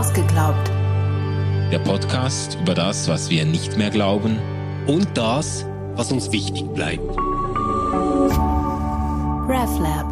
Ausgeglaubt. Der Podcast über das, was wir nicht mehr glauben und das, was uns wichtig bleibt. RefLab.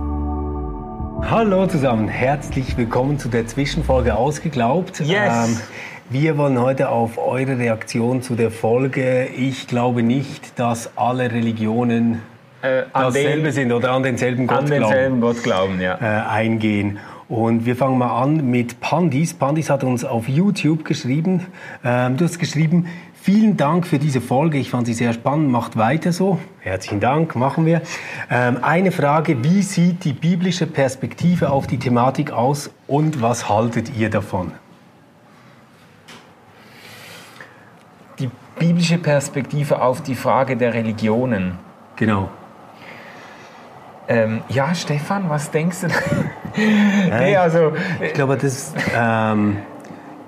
Hallo zusammen, herzlich willkommen zu der Zwischenfolge Ausgeglaubt. Ähm, Yes. wir wollen heute auf eure Reaktion zu der Folge Ich glaube nicht, dass alle Religionen Äh, an dasselbe den- sind oder an denselben Gott An glauben. denselben Gott glauben, ja. äh, eingehen. Und wir fangen mal an mit Pandis. Pandis hat uns auf YouTube geschrieben. Ähm, du hast geschrieben, vielen Dank für diese Folge. Ich fand sie sehr spannend. Macht weiter so. Herzlichen Dank, machen wir. Ähm, eine Frage, wie sieht die biblische Perspektive auf die Thematik aus und was haltet ihr davon? Die biblische Perspektive auf die Frage der Religionen. Genau. Ähm, ja, Stefan, was denkst du? nee, also, Ich glaube, das ähm,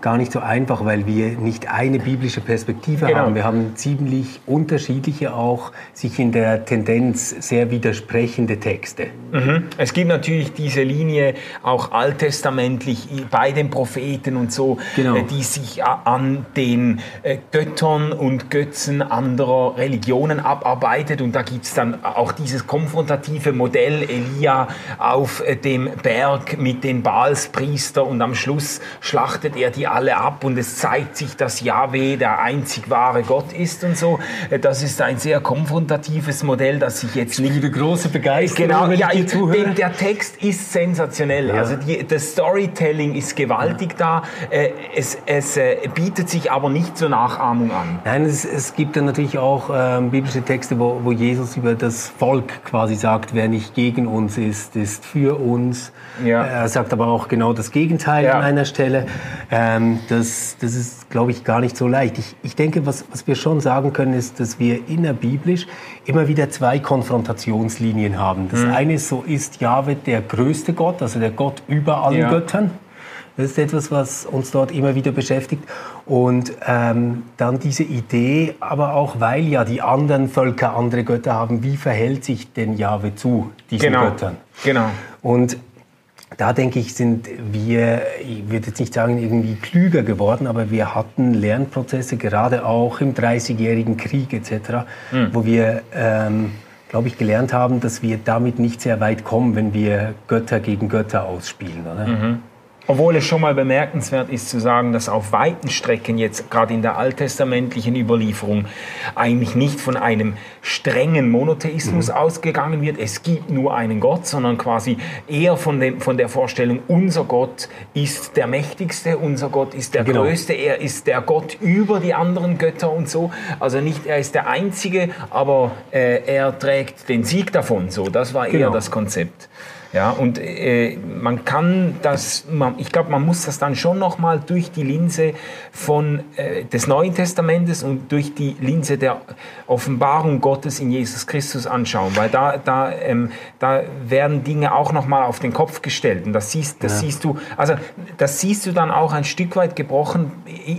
gar nicht so einfach, weil wir nicht eine biblische Perspektive Genau. haben. Wir haben ziemlich unterschiedliche, auch sich in der Tendenz sehr widersprechende Texte. Mhm. Es gibt natürlich diese Linie auch alttestamentlich bei den Propheten und so, Genau. äh, die sich an den äh, Göttern und Götzen anderer Religionen abarbeitet. Und da gibt es dann auch dieses konfrontative Modell Elia auf äh, dem Berg mit den Baalspriester und am Schluss schlachtet er die alle ab und es zeigt sich, dass Yahweh der einzig wahre Gott ist und so. Äh, Das ist ein sehr konfrontatives Modell, das sich jetzt nicht Wieder große Begeisterung, Genau, wenn ja, ich dir ich, zuhöre. den, der Text ist sensationell. Also die, das Storytelling ist gewaltig da. Äh, es es äh, bietet sich aber nicht zur Nachahmung an. Nein, es, es gibt dann natürlich auch ähm, biblische Texte, wo, wo Jesus über das Volk quasi sagt, wer nicht gegen uns ist, ist für uns. Ja. Er sagt aber auch genau das Gegenteil Ja. an einer Stelle. Ähm, das, das ist, glaube ich, gar nicht so leicht. Ich, ich denke, was, was wir schon sagen können, ist, dass wir innerbiblisch immer wieder zwei Konfrontationslinien haben. Mhm. Das eine ist, so ist Jahwe der größte Gott, also der Gott über allen Ja. Göttern. Das ist etwas, was uns dort immer wieder beschäftigt. Und ähm, dann diese Idee, aber auch weil ja die anderen Völker andere Götter haben, wie verhält sich denn Jahwe zu diesen Genau. Göttern? Genau. Und da denke ich, sind wir, ich würde jetzt nicht sagen, irgendwie klüger geworden, aber wir hatten Lernprozesse, gerade auch im Dreißigjährigen Krieg etc., wo wir, ähm, glaube ich, gelernt haben, dass wir damit nicht sehr weit kommen, wenn wir Götter gegen Götter ausspielen. Oder? Obwohl es schon mal bemerkenswert ist zu sagen, dass auf weiten Strecken jetzt gerade in der alttestamentlichen Überlieferung eigentlich nicht von einem strengen Monotheismus ausgegangen wird. Es gibt nur einen Gott, sondern quasi eher von, dem, von der Vorstellung, unser Gott ist der mächtigste, unser Gott ist der Genau. größte, er ist der Gott über die anderen Götter und so. Also nicht er ist der einzige, aber äh, er trägt den Sieg davon. So, das war eher Genau. das Konzept. Ja, und äh, man kann das, man, ich glaube, man muss das dann schon nochmal durch die Linse von, äh, des Neuen Testamentes und durch die Linse der Offenbarung Gottes in Jesus Christus anschauen, weil da, da, ähm, da werden Dinge auch nochmal auf den Kopf gestellt. Und das siehst, das siehst du, also das siehst du dann auch ein Stück weit gebrochen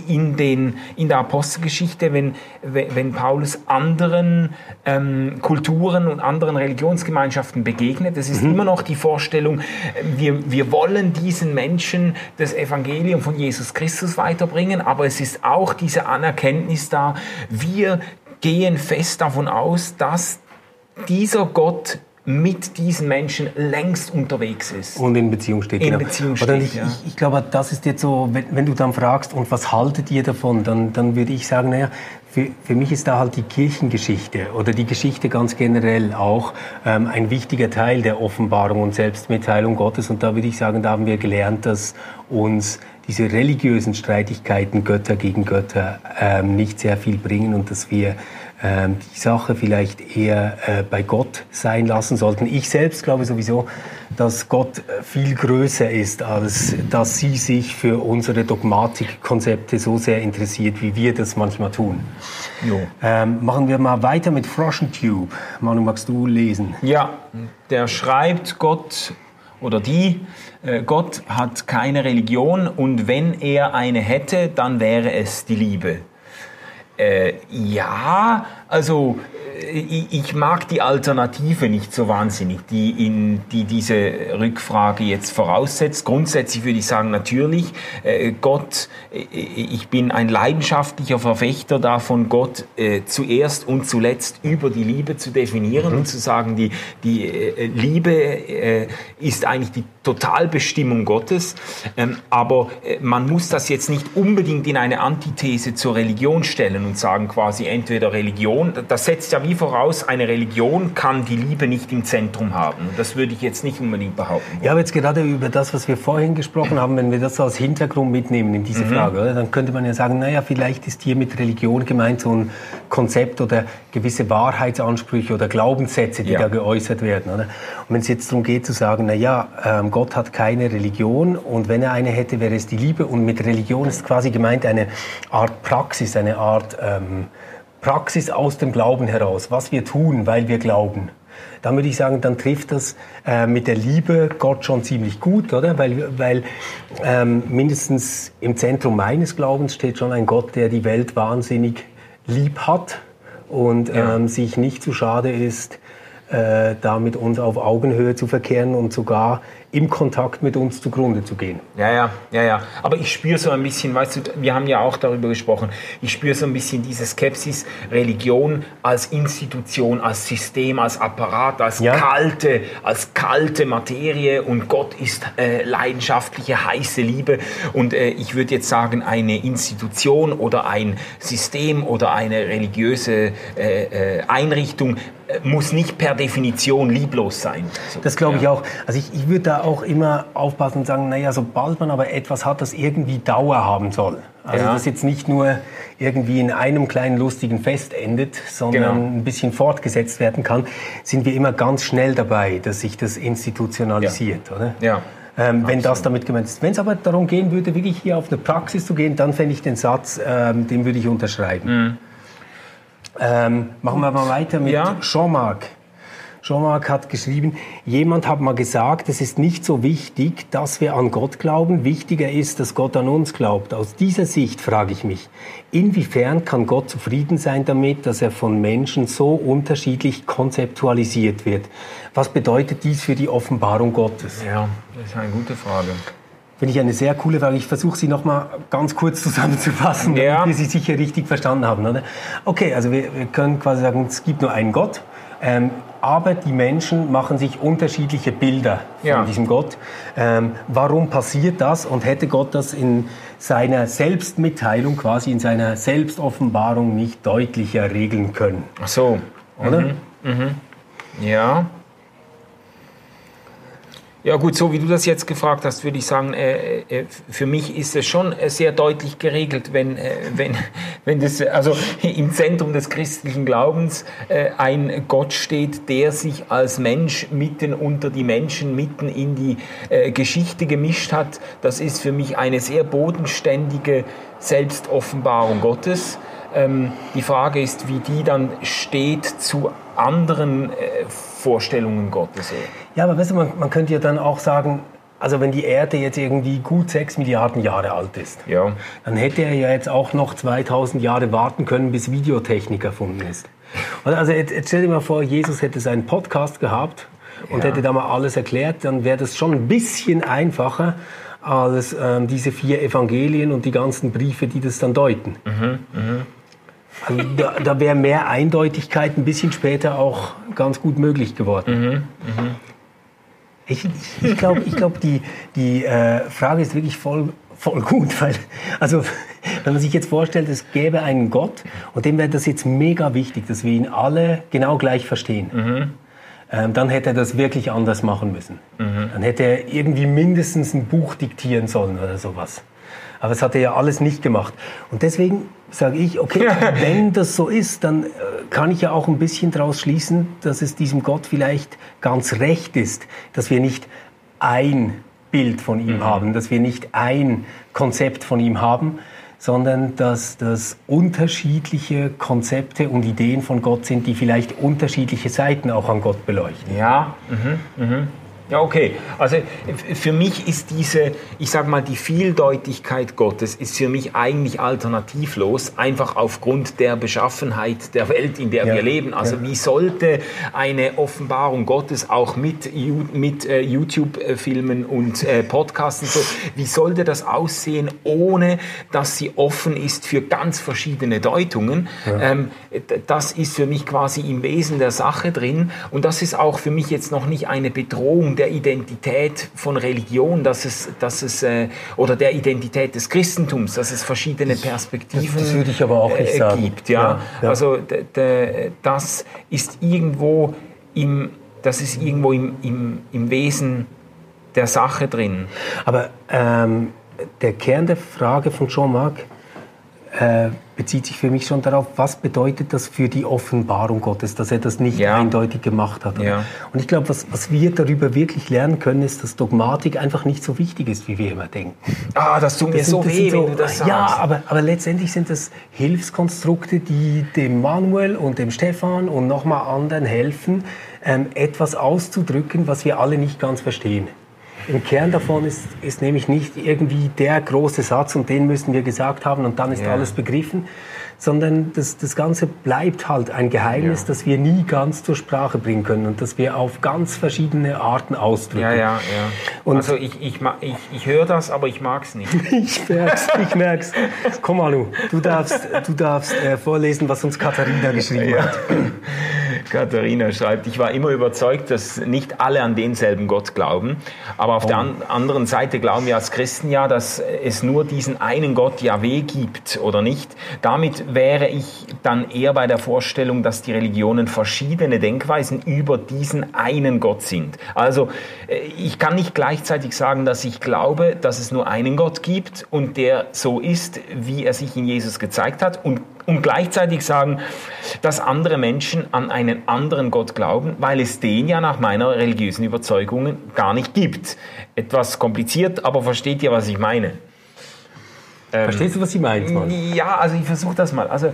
in, den, in der Apostelgeschichte, wenn, wenn Paulus anderen ähm, Kulturen und anderen Religionsgemeinschaften begegnet. Es ist immer noch die Vorstellung, äh, wir, wir wollen diesen Menschen das Evangelium von Jesus Christus weiterbringen, aber es ist auch diese Anerkenntnis da, wir gehen fest davon aus, dass dieser Gott mit diesen Menschen längst unterwegs ist. Und in Beziehung steht. In genau. Beziehung steht, ich, ja. ich, ich glaube, das ist jetzt so, wenn, wenn du dann fragst, und was haltet ihr davon, dann, dann würde ich sagen, naja, für, für mich ist da halt die Kirchengeschichte oder die Geschichte ganz generell auch ähm, ein wichtiger Teil der Offenbarung und Selbstmitteilung Gottes. Und da würde ich sagen, da haben wir gelernt, dass uns diese religiösen Streitigkeiten Götter gegen Götter ähm, nicht sehr viel bringen und dass wir die Sache vielleicht eher äh, bei Gott sein lassen sollten. Ich selbst glaube sowieso, dass Gott äh, viel größer ist, als dass sie sich für unsere Dogmatikkonzepte so sehr interessiert, wie wir das manchmal tun. Ähm, machen wir mal weiter mit Froschentube. Manu, magst du lesen? Ja, der schreibt Gott oder die, äh, Gott hat keine Religion und wenn er eine hätte, dann wäre es die Liebe. Äh, ja, Also ich mag die Alternative nicht so wahnsinnig, die, in, die diese Rückfrage jetzt voraussetzt. Grundsätzlich würde ich sagen, natürlich, äh, Gott, äh, ich bin ein leidenschaftlicher Verfechter davon, Gott äh, zuerst und zuletzt über die Liebe zu definieren mhm. und zu sagen, die, die Liebe ist eigentlich die Totalbestimmung Gottes. Ähm, aber man muss das jetzt nicht unbedingt in eine Antithese zur Religion stellen und sagen quasi entweder Religion, das setzt ja wie voraus, eine Religion kann die Liebe nicht im Zentrum haben. Das würde ich jetzt nicht unbedingt behaupten. Ja, aber jetzt gerade über das, was wir vorhin gesprochen haben, wenn wir das als Hintergrund mitnehmen in diese mhm. Frage, oder, dann könnte man ja sagen, naja, vielleicht ist hier mit Religion gemeint so ein Konzept oder gewisse Wahrheitsansprüche oder Glaubenssätze, die ja. da geäußert werden. Oder? Und wenn es jetzt darum geht zu sagen, naja, ähm, Gott hat keine Religion und wenn er eine hätte, wäre es die Liebe und mit Religion ist quasi gemeint eine Art Praxis, eine Art... Ähm, Praxis aus dem Glauben heraus, was wir tun, weil wir glauben. Dann würde ich sagen, dann trifft das äh, mit der Liebe Gott schon ziemlich gut, oder? Weil, weil ähm, mindestens im Zentrum meines Glaubens steht schon ein Gott, der die Welt wahnsinnig lieb hat und ja. ähm, sich nicht zu schade ist, äh, da mit uns auf Augenhöhe zu verkehren und sogar im Kontakt mit uns zugrunde zu gehen. Ja, ja, ja, ja. Aber ich spüre so ein bisschen, weißt du, wir haben ja auch darüber gesprochen, ich spüre so ein bisschen diese Skepsis, Religion als Institution, als System, als Apparat, als ja. kalte, als kalte Materie und Gott ist äh, leidenschaftliche, heiße Liebe. Und äh, ich würde jetzt sagen, eine Institution oder ein System oder eine religiöse äh, äh Einrichtung muss nicht per Definition lieblos sein. So, das glaube ich ja. auch. Also ich, ich würde da auch immer aufpassen und sagen, naja, sobald man aber etwas hat, das irgendwie Dauer haben soll, also ja. das jetzt nicht nur irgendwie in einem kleinen lustigen Fest endet, sondern genau. ein bisschen fortgesetzt werden kann, sind wir immer ganz schnell dabei, dass sich das institutionalisiert, ja. oder? Ja. Ähm, wenn das damit gemeint ist. Wenn es aber darum gehen würde, wirklich hier auf eine Praxis zu gehen, dann fände ich den Satz, ähm, den würde ich unterschreiben. Mhm. Ähm, machen wir mal weiter mit ja. Jean-Marc. Jean-Marc hat geschrieben, jemand hat mal gesagt, es ist nicht so wichtig, dass wir an Gott glauben, wichtiger ist, dass Gott an uns glaubt. Aus dieser Sicht frage ich mich, inwiefern kann Gott zufrieden sein damit, dass er von Menschen so unterschiedlich konzeptualisiert wird? Was bedeutet dies für die Offenbarung Gottes? Ja, das ist eine gute Frage. Finde ich eine sehr coole Frage. Ich versuche sie noch mal ganz kurz zusammenzufassen, ja. damit wir sie sicher richtig verstanden haben. Oder? Okay, also wir, wir können quasi sagen, es gibt nur einen Gott, ähm, aber die Menschen machen sich unterschiedliche Bilder von ja. diesem Gott. Ähm, warum passiert das? Und hätte Gott das in seiner Selbstmitteilung, quasi in seiner Selbstoffenbarung nicht deutlicher regeln können? Ach so. Oder? Mhm. Mhm. Ja. Ja gut, so wie du das jetzt gefragt hast, würde ich sagen, äh, äh, für mich ist es schon sehr deutlich geregelt, wenn, äh, wenn, wenn das, also im Zentrum des christlichen Glaubens äh, ein Gott steht, der sich als Mensch mitten unter die Menschen, mitten in die äh, Geschichte gemischt hat. Das ist für mich eine sehr bodenständige Selbstoffenbarung Gottes. Ähm, die Frage ist, wie die dann steht zu anderen äh, Vorstellungen Gottes. Ja, aber weißt du, man, man könnte ja dann auch sagen, also wenn die Erde jetzt irgendwie gut sechs Milliarden Jahre alt ist, ja. dann hätte er ja jetzt auch noch 2000 Jahre warten können, bis Videotechnik erfunden ist. Also jetzt, jetzt stell dir mal vor, Jesus hätte seinen Podcast gehabt und ja. hätte da mal alles erklärt, dann wäre das schon ein bisschen einfacher als ähm, diese vier Evangelien und die ganzen Briefe, die das dann deuten. Mhm, mh. Also da, da wäre mehr Eindeutigkeit ein bisschen später auch ganz gut möglich geworden. Mhm, mh. Ich, ich glaube, ich glaub, die, die äh, Frage ist wirklich voll, voll gut, weil, also, wenn man sich jetzt vorstellt, es gäbe einen Gott und dem wäre das jetzt mega wichtig, dass wir ihn alle genau gleich verstehen. Mhm. Ähm, dann hätte er das wirklich anders machen müssen. Mhm. Dann hätte er irgendwie mindestens ein Buch diktieren sollen oder sowas. Aber das hat er ja alles nicht gemacht. Und deswegen sage ich, okay, wenn das so ist, dann äh, kann ich ja auch ein bisschen daraus schließen, dass es diesem Gott vielleicht ganz recht ist, dass wir nicht ein Bild von ihm mhm. haben, dass wir nicht ein Konzept von ihm haben, sondern dass das unterschiedliche Konzepte und Ideen von Gott sind, die vielleicht unterschiedliche Seiten auch an Gott beleuchten. Ja, mhm. Mhm. Ja, okay. Also für mich ist diese, ich sage mal, die Vieldeutigkeit Gottes ist für mich eigentlich alternativlos, einfach aufgrund der Beschaffenheit der Welt, in der ja. wir leben. Also ja. wie sollte eine Offenbarung Gottes auch mit, mit äh, YouTube-Filmen und äh, Podcasts und so, wie sollte das aussehen, ohne dass sie offen ist für ganz verschiedene Deutungen? Ja. Ähm, das ist für mich quasi im Wesen der Sache drin und das ist auch für mich jetzt noch nicht eine Bedrohung der Identität von Religion, dass es, dass es äh, oder der Identität des Christentums, dass es verschiedene Perspektiven das, das würde ich aber auch nicht äh, sagen. gibt. Ja, ja, ja. also das ist irgendwo im, das ist irgendwo im, im, im Wesen der Sache drin. Aber ähm, der Kern der Frage von Jean-Marc äh, bezieht sich für mich schon darauf, was bedeutet das für die Offenbarung Gottes, dass er das nicht ja. eindeutig gemacht hat. Ja. Und ich glaube, was, was wir darüber wirklich lernen können, ist, dass Dogmatik einfach nicht so wichtig ist, wie wir immer denken. Ah, das tut mir so weh, so, wenn du das sagst. Ja, aber, aber letztendlich sind das Hilfskonstrukte, die dem Manuel und dem Stefan und nochmal anderen helfen, ähm, etwas auszudrücken, was wir alle nicht ganz verstehen. Im Kern davon ist, ist nämlich nicht irgendwie der große Satz und den müssen wir gesagt haben und dann ist yeah. alles begriffen, sondern das, das Ganze bleibt halt ein Geheimnis, ja. das wir nie ganz zur Sprache bringen können und das wir auf ganz verschiedene Arten ausdrücken. Ja, ja, ja. Und also ich, ich, ich, ich höre das, aber ich mag es nicht. ich merk's, ich merk's. Komm, Alu, du darfst, du darfst äh, vorlesen, was uns Katharina geschrieben ja. hat. Katharina schreibt, ich war immer überzeugt, dass nicht alle an denselben Gott glauben, aber auf oh. der an anderen Seite glauben wir als Christen ja, dass es nur diesen einen Gott Yahweh gibt oder nicht. Damit wäre ich dann eher bei der Vorstellung, dass die Religionen verschiedene Denkweisen über diesen einen Gott sind. Also äh, ich kann nicht gleichzeitig sagen, dass ich glaube, dass es nur einen Gott gibt und der so ist, wie er sich in Jesus gezeigt hat und und gleichzeitig sagen, dass andere Menschen an einen anderen Gott glauben, weil es den ja nach meiner religiösen Überzeugung gar nicht gibt. Etwas kompliziert, aber versteht ihr, was ich meine? Ähm, Verstehst du, was ich meine? Ja, also ich versuche das mal. Also äh,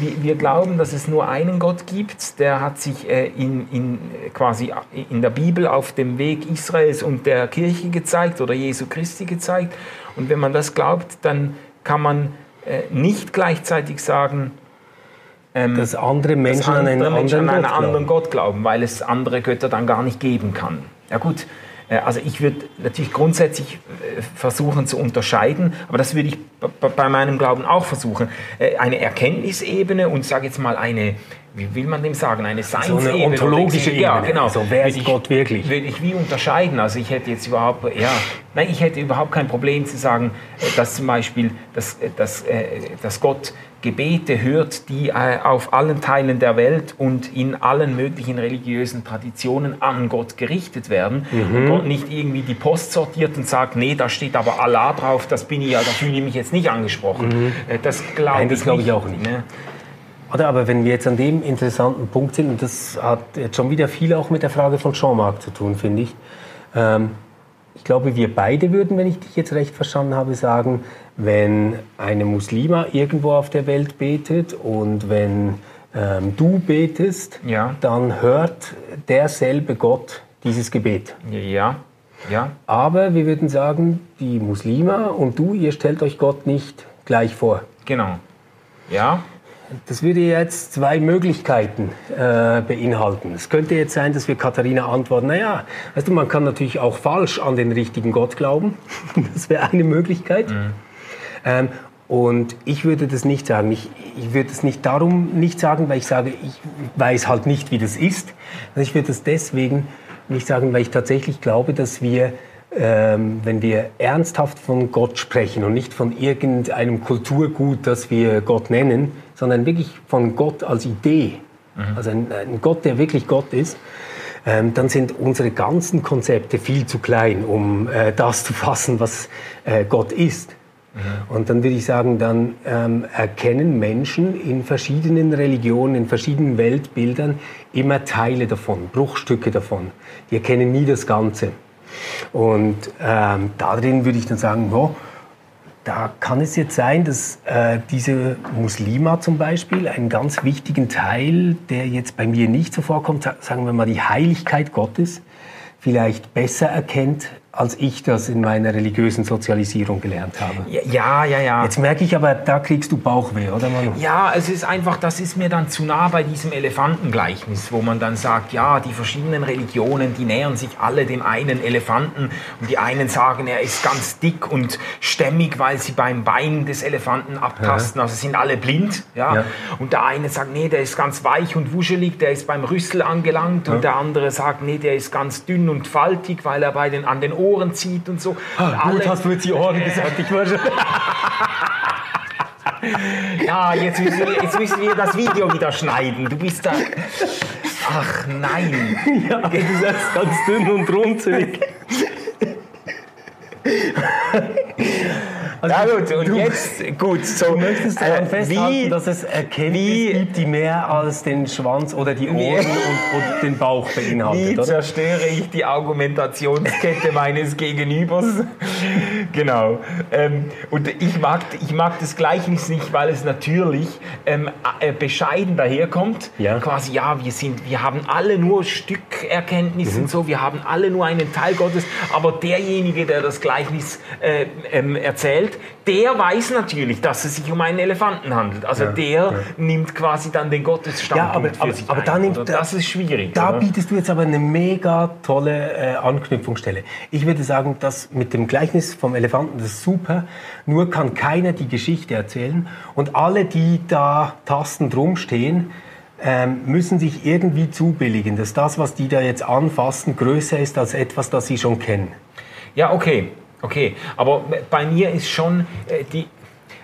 wir, wir, glauben, dass es nur einen Gott gibt. Der hat sich äh, in, in, quasi in der Bibel auf dem Weg Israels und der Kirche gezeigt oder Jesu Christi gezeigt. Und wenn man das glaubt, dann kann man nicht gleichzeitig sagen, ähm, dass andere Menschen, dass andere an, einen Menschen anderen, an einen Gott anderen Gott glauben, weil es andere Götter dann gar nicht geben kann. Ja gut, äh, also ich würde natürlich grundsätzlich äh, versuchen zu unterscheiden, aber das würde ich bei meinem Glauben auch versuchen. Eine Erkenntnisebene und sage jetzt mal eine, wie will man dem sagen, eine Science-Ebene. So eine ontologische Ebene. Ja, genau. So, wer ist ich, Gott wirklich? Würde ich wie unterscheiden? Also ich hätte jetzt überhaupt, ja, nein, ich hätte überhaupt kein Problem zu sagen, äh, dass zum Beispiel, dass, äh, dass, äh, dass Gott Gebete hört, die auf allen Teilen der Welt und in allen möglichen religiösen Traditionen an Gott gerichtet werden. Mhm. Und Gott nicht irgendwie die Post sortiert und sagt, nee, da steht aber Allah drauf, das bin ich ja, da fühle ich mich jetzt nicht angesprochen. Mhm. Das glaube ich, glaub ich auch nicht. Ne? Oder aber wenn wir jetzt an dem interessanten Punkt sind, und das hat jetzt schon wieder viel auch mit der Frage von Jean-Marc zu tun, finde ich. Ähm, ich glaube, wir beide würden, wenn ich dich jetzt recht verstanden habe, sagen, wenn eine Muslima irgendwo auf der Welt betet und wenn ähm, du betest, ja. dann hört derselbe Gott dieses Gebet. Ja. Ja. Aber wir würden sagen, die Muslima und du, ihr stellt euch Gott nicht gleich vor. Genau. Ja. Das würde jetzt zwei Möglichkeiten äh, beinhalten. Es könnte jetzt sein, dass wir Katharina antworten, naja, weißt du, man kann natürlich auch falsch an den richtigen Gott glauben. das wäre eine Möglichkeit. Mhm. Ähm, und ich würde das nicht sagen. Ich, ich würde es nicht darum nicht sagen, weil ich sage, ich weiß halt nicht, wie das ist. Also ich würde es deswegen nicht sagen, weil ich tatsächlich glaube, dass wir ähm, wenn wir ernsthaft von Gott sprechen und nicht von irgendeinem Kulturgut, das wir Gott nennen, sondern wirklich von Gott als Idee, mhm. also ein, ein, Gott, der wirklich Gott ist, ähm, dann sind unsere ganzen Konzepte viel zu klein, um äh, das zu fassen, was äh, Gott ist. Mhm. Und dann würde ich sagen, dann ähm, erkennen Menschen in verschiedenen Religionen, in verschiedenen Weltbildern immer Teile davon, Bruchstücke davon. Die erkennen nie das Ganze. Und ähm, darin würde ich dann sagen, oh, da kann es jetzt sein, dass äh, diese Muslima zum Beispiel einen ganz wichtigen Teil, der jetzt bei mir nicht so vorkommt, sagen wir mal die Heiligkeit Gottes, vielleicht besser erkennt, als ich das in meiner religiösen Sozialisierung gelernt habe. Ja, ja, ja. Jetzt merke ich aber, da kriegst du Bauchweh, oder Manu? Ja, es ist einfach, das ist mir dann zu nah bei diesem Elefantengleichnis, wo man dann sagt, ja, die verschiedenen Religionen, die nähern sich alle dem einen Elefanten und die einen sagen, er ist ganz dick und stämmig, weil sie beim Bein des Elefanten abtasten, also sind alle blind, ja. Ja. Und der eine sagt, nee, der ist ganz weich und wuschelig, der ist beim Rüssel angelangt und der andere sagt, nee, der ist ganz dünn und faltig, weil er bei den, an den Ohren zieht und so. Und Ah, Gut hast du jetzt die Ohren gesagt, ich war schon... Ja, jetzt müssen, wir, jetzt müssen wir das Video wieder schneiden. Du bist da. Ach nein. Ja, du sagst ganz dünn und runzelig. Ja gut, und jetzt, gut, so. Du möchtest daran äh, festhalten, wie, dass es Erkenntnis wie- gibt, die mehr als den Schwanz oder die Ohren Wie- und, und den Bauch wie beinhaltet, oder? zerstöre ich die Argumentationskette meines Gegenübers? genau. Ähm, und ich mag, ich mag das Gleichnis nicht, weil es natürlich ähm, äh, bescheiden daherkommt. Ja. Quasi, ja, wir, sind, wir haben alle nur Stückerkenntnis Mhm. und so, wir haben alle nur einen Teil Gottes, aber derjenige, der das Gleichnis äh, ähm, erzählt, der weiß natürlich, dass es sich um einen Elefanten handelt. Also der nimmt quasi dann den Gottesstandpunkt Ja, aber- für sich aber ein, da nimmt- oder? Das ist schwierig. Da oder? bietest du jetzt aber eine mega tolle äh, Anknüpfungsstelle. Ich würde sagen, das mit dem Gleichnis vom Elefanten, das ist super. Nur kann keiner die Geschichte erzählen. Und alle, die da tastend rumstehen, ähm, müssen sich irgendwie zubilligen, dass das, was die da jetzt anfassen, größer ist als etwas, das sie schon kennen. Ja, okay, okay. Aber bei mir ist schon äh, die,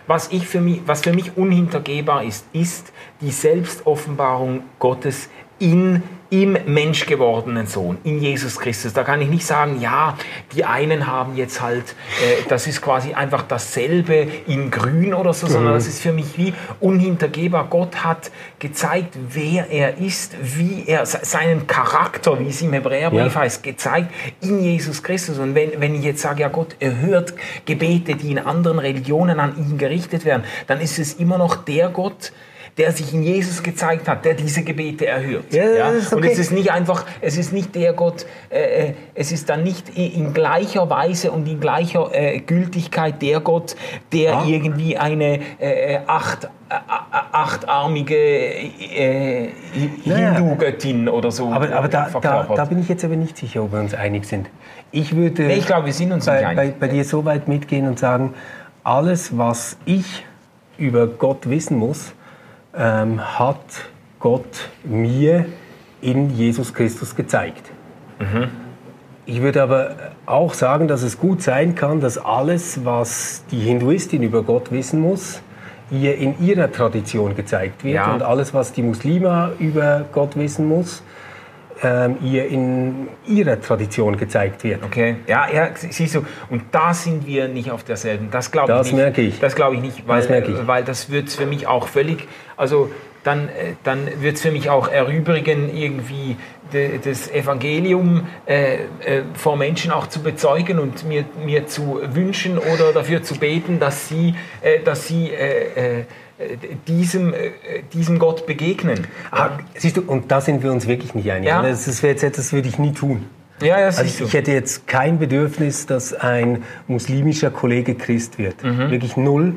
was ich für mich, was für mich unhintergehbar ist, ist die Selbstoffenbarung Gottes in im menschgewordenen Sohn, in Jesus Christus. Da kann ich nicht sagen, ja, die einen haben jetzt halt, äh, das ist quasi einfach dasselbe in Grün oder so, sondern das ist für mich wie unhintergehbar. Gott hat gezeigt, wer er ist, wie er, se- seinen Charakter, wie es im Hebräerbrief Ja. heißt, gezeigt in Jesus Christus. Und wenn, wenn ich jetzt sage, ja Gott erhört Gebete, die in anderen Religionen an ihn gerichtet werden, dann ist es immer noch der Gott, der sich in Jesus gezeigt hat, der diese Gebete erhört. Ja, das ist Und okay. es ist nicht einfach, es ist nicht der Gott, äh, äh, es ist dann nicht in gleicher Weise und in gleicher äh, Gültigkeit der Gott, der Ah. irgendwie eine äh, äh, acht, äh, achtarmige äh, Naja. Hindu-Göttin oder so Aber, aber da, da, da bin ich jetzt aber nicht sicher, ob wir uns einig sind. Ich würde Nee, ich glaube, wir sind uns bei, nicht einig. bei, bei dir so weit mitgehen und sagen, alles, was ich über Gott wissen muss, ähm, hat Gott mir in Jesus Christus gezeigt. Mhm. Ich würde aber auch sagen, dass es gut sein kann, dass alles, was die Hinduistin über Gott wissen muss, ihr in ihrer Tradition gezeigt wird. Ja. Und alles, was die Muslima über Gott wissen muss, ähm, ihr in ihrer Tradition gezeigt wird. Okay, ja, ja, siehst du, und da sind wir nicht auf derselben. Das glaube ich Das nicht. merke ich. Das glaube ich nicht, weil Das merke ich. weil das wird für mich auch völlig, also dann, äh, dann wird es für mich auch erübrigen, irgendwie de, das Evangelium äh, äh, vor Menschen auch zu bezeugen und mir, mir zu wünschen oder dafür zu beten, dass sie, äh, dass sie äh, äh, diesem, äh, diesem Gott begegnen. Ah, siehst du, und da sind wir uns wirklich nicht einig. Ja. Das, das wäre jetzt etwas, das würde ich nie tun. Ja, ja, Also ich, ich hätte jetzt kein Bedürfnis, dass ein muslimischer Kollege Christ wird. Mhm. Wirklich null.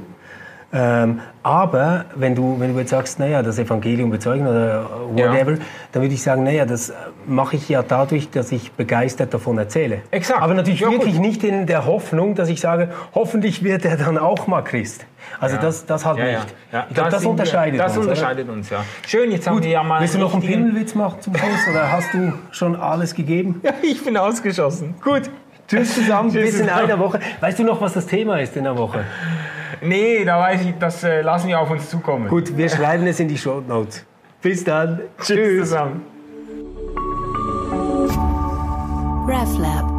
Ähm, aber wenn du, wenn du jetzt sagst, naja, das Evangelium bezeugen oder whatever, dann würde ich sagen, naja, das mache ich ja dadurch, dass ich begeistert davon erzähle. Exakt. Aber natürlich Ja, gut. wirklich nicht in der Hoffnung, dass ich sage, hoffentlich wird er dann auch mal Christ. Also das, das halt Ja, ja. nicht. Ja, ich glaube, da das sind wir- unterscheidet Das uns. oder? unterscheidet uns, ja. Schön, jetzt haben Gut, wir ja mal. willst du noch einen Pimmelwitz machen zum Schluss oder hast du schon alles gegeben? Ja, ich bin ausgeschossen. Gut. Tschüss zusammen, bis in einer Woche. Weißt du noch, was das Thema ist in der Woche? Nee, da weiß ich, das äh, lassen wir auf uns zukommen. Gut, wir schreiben es in die Show Notes. Bis dann. Tschüss zusammen. RefLab